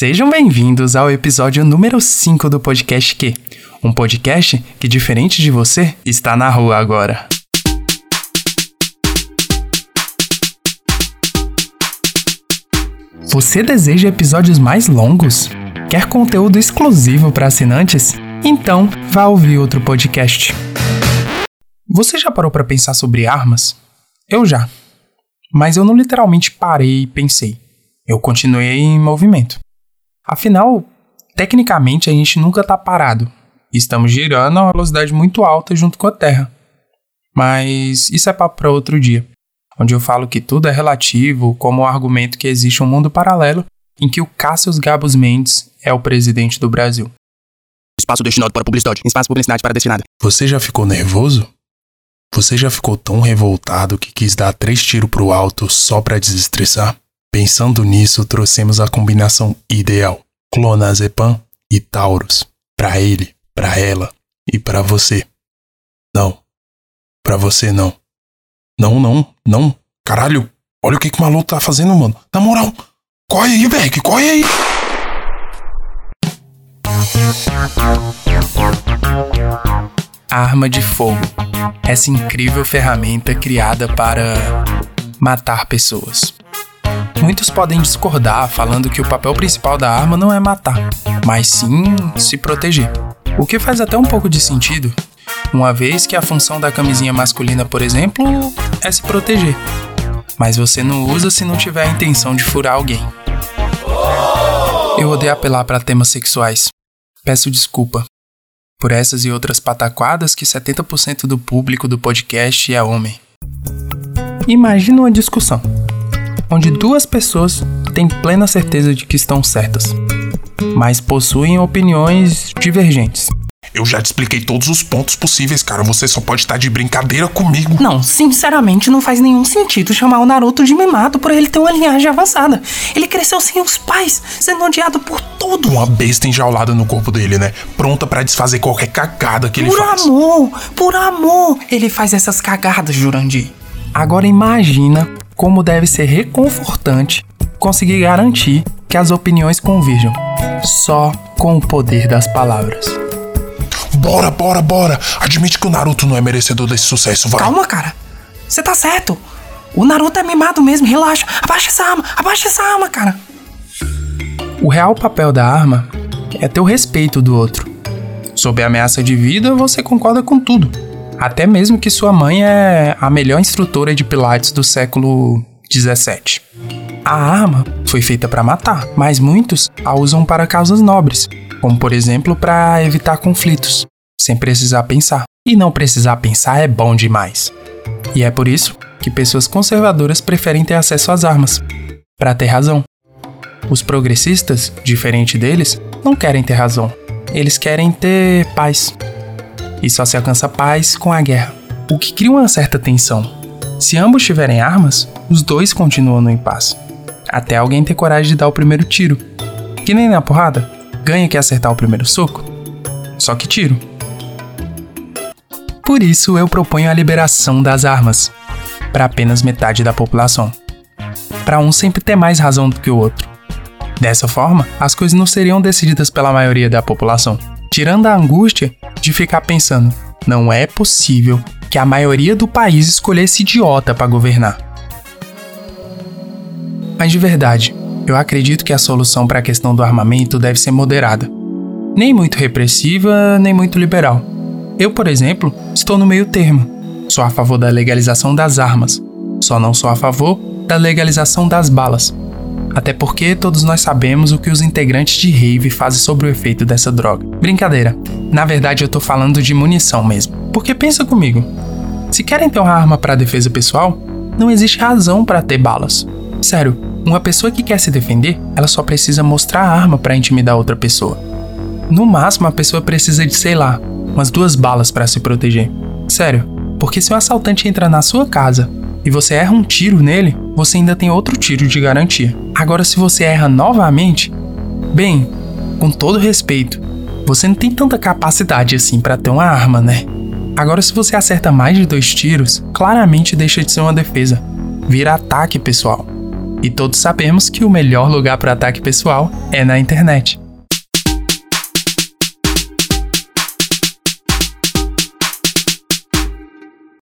Sejam bem-vindos ao episódio número 5 do podcast Q, um podcast que, diferente de você, está na rua agora. Você deseja episódios mais longos? Quer conteúdo exclusivo para assinantes? Então, vá ouvir outro podcast. Você já parou para pensar sobre armas? Eu já. Mas eu não literalmente parei e pensei. Eu continuei em movimento. Afinal, tecnicamente a gente nunca está parado. Estamos girando a uma velocidade muito alta junto com a Terra. Mas isso é papo para outro dia, onde eu falo que tudo é relativo, como o argumento que existe um mundo paralelo em que o Cassius Gabus Mendes é o presidente do Brasil. Espaço destinado para publicidade. Espaço publicidade para destinado. Você já ficou nervoso? Você já ficou tão revoltado que quis dar três tiros pro alto só para desestressar? Pensando nisso, trouxemos a combinação ideal: clonazepam e Taurus. Para ele, para ela e para você. Não. Para você não. Não, não, não. Caralho, olha o que que o maluco tá fazendo, mano. Na moral, corre aí, velho, corre aí. Arma de fogo. Essa incrível ferramenta criada para matar pessoas. Muitos podem discordar, falando que o papel principal da arma não é matar, mas sim se proteger. O que faz até um pouco de sentido, uma vez que a função da camisinha masculina, por exemplo, é se proteger. Mas você não usa se não tiver a intenção de furar alguém. Eu odeio apelar para temas sexuais. Peço desculpa por essas e outras pataquadas que 70% do público do podcast é homem. Imagina uma discussão onde duas pessoas têm plena certeza de que estão certas, mas possuem opiniões divergentes. Eu já te expliquei todos os pontos possíveis, cara. Você só pode estar de brincadeira comigo. Não, sinceramente não faz nenhum sentido chamar o Naruto de mimado por ele ter uma linhagem avançada. Ele cresceu sem os pais, sendo odiado por todo. Uma besta enjaulada no corpo dele, né? Pronta para desfazer qualquer cagada que ele por faz. Por amor, por amor, ele faz essas cagadas, Jurandir. Agora imagina como deve ser reconfortante conseguir garantir que as opiniões convirjam só com o poder das palavras. Bora, bora, bora! Admite que o Naruto não é merecedor desse sucesso, vai. Calma, cara. Você tá certo. O Naruto é mimado mesmo, relaxa. Abaixa essa arma, abaixa essa arma, cara. O real papel da arma é ter o respeito do outro. Sob ameaça de vida, você concorda com tudo. Até mesmo que sua mãe é a melhor instrutora de pilates do século 17. A arma foi feita para matar, mas muitos a usam para causas nobres, como por exemplo para evitar conflitos, sem precisar pensar. E não precisar pensar é bom demais. E é por isso que pessoas conservadoras preferem ter acesso às armas, para ter razão. Os progressistas, diferente deles, não querem ter razão. Eles querem ter paz. E só se alcança paz com a guerra, o que cria uma certa tensão. Se ambos tiverem armas, os dois continuam no impasse. Até alguém ter coragem de dar o primeiro tiro. Que nem na porrada, ganha que acertar o primeiro soco. Só que tiro. Por isso eu proponho a liberação das armas para apenas metade da população. Para um sempre ter mais razão do que o outro. Dessa forma, as coisas não seriam decididas pela maioria da população, tirando a angústia de ficar pensando: não é possível que a maioria do país escolhesse idiota para governar. Mas de verdade, eu acredito que a solução para a questão do armamento deve ser moderada. Nem muito repressiva, nem muito liberal. Eu, por exemplo, estou no meio termo. Sou a favor da legalização das armas. Só não sou a favor da legalização das balas. Até porque todos nós sabemos o que os integrantes de rave fazem sobre o efeito dessa droga. Brincadeira. Na verdade, eu tô falando de munição mesmo. Porque pensa comigo. Se querem ter uma arma para defesa pessoal, não existe razão para ter balas. Sério, uma pessoa que quer se defender, ela só precisa mostrar a arma para intimidar outra pessoa. No máximo, a pessoa precisa de, sei lá, umas duas balas para se proteger. Sério, porque se um assaltante entra na sua casa e você erra um tiro nele, você ainda tem outro tiro de garantia. Agora, se você erra novamente, bem, com todo respeito, você não tem tanta capacidade assim para ter uma arma, né? Agora, se você acerta mais de dois tiros, claramente deixa de ser uma defesa, vira ataque pessoal. E todos sabemos que o melhor lugar para ataque pessoal é na internet.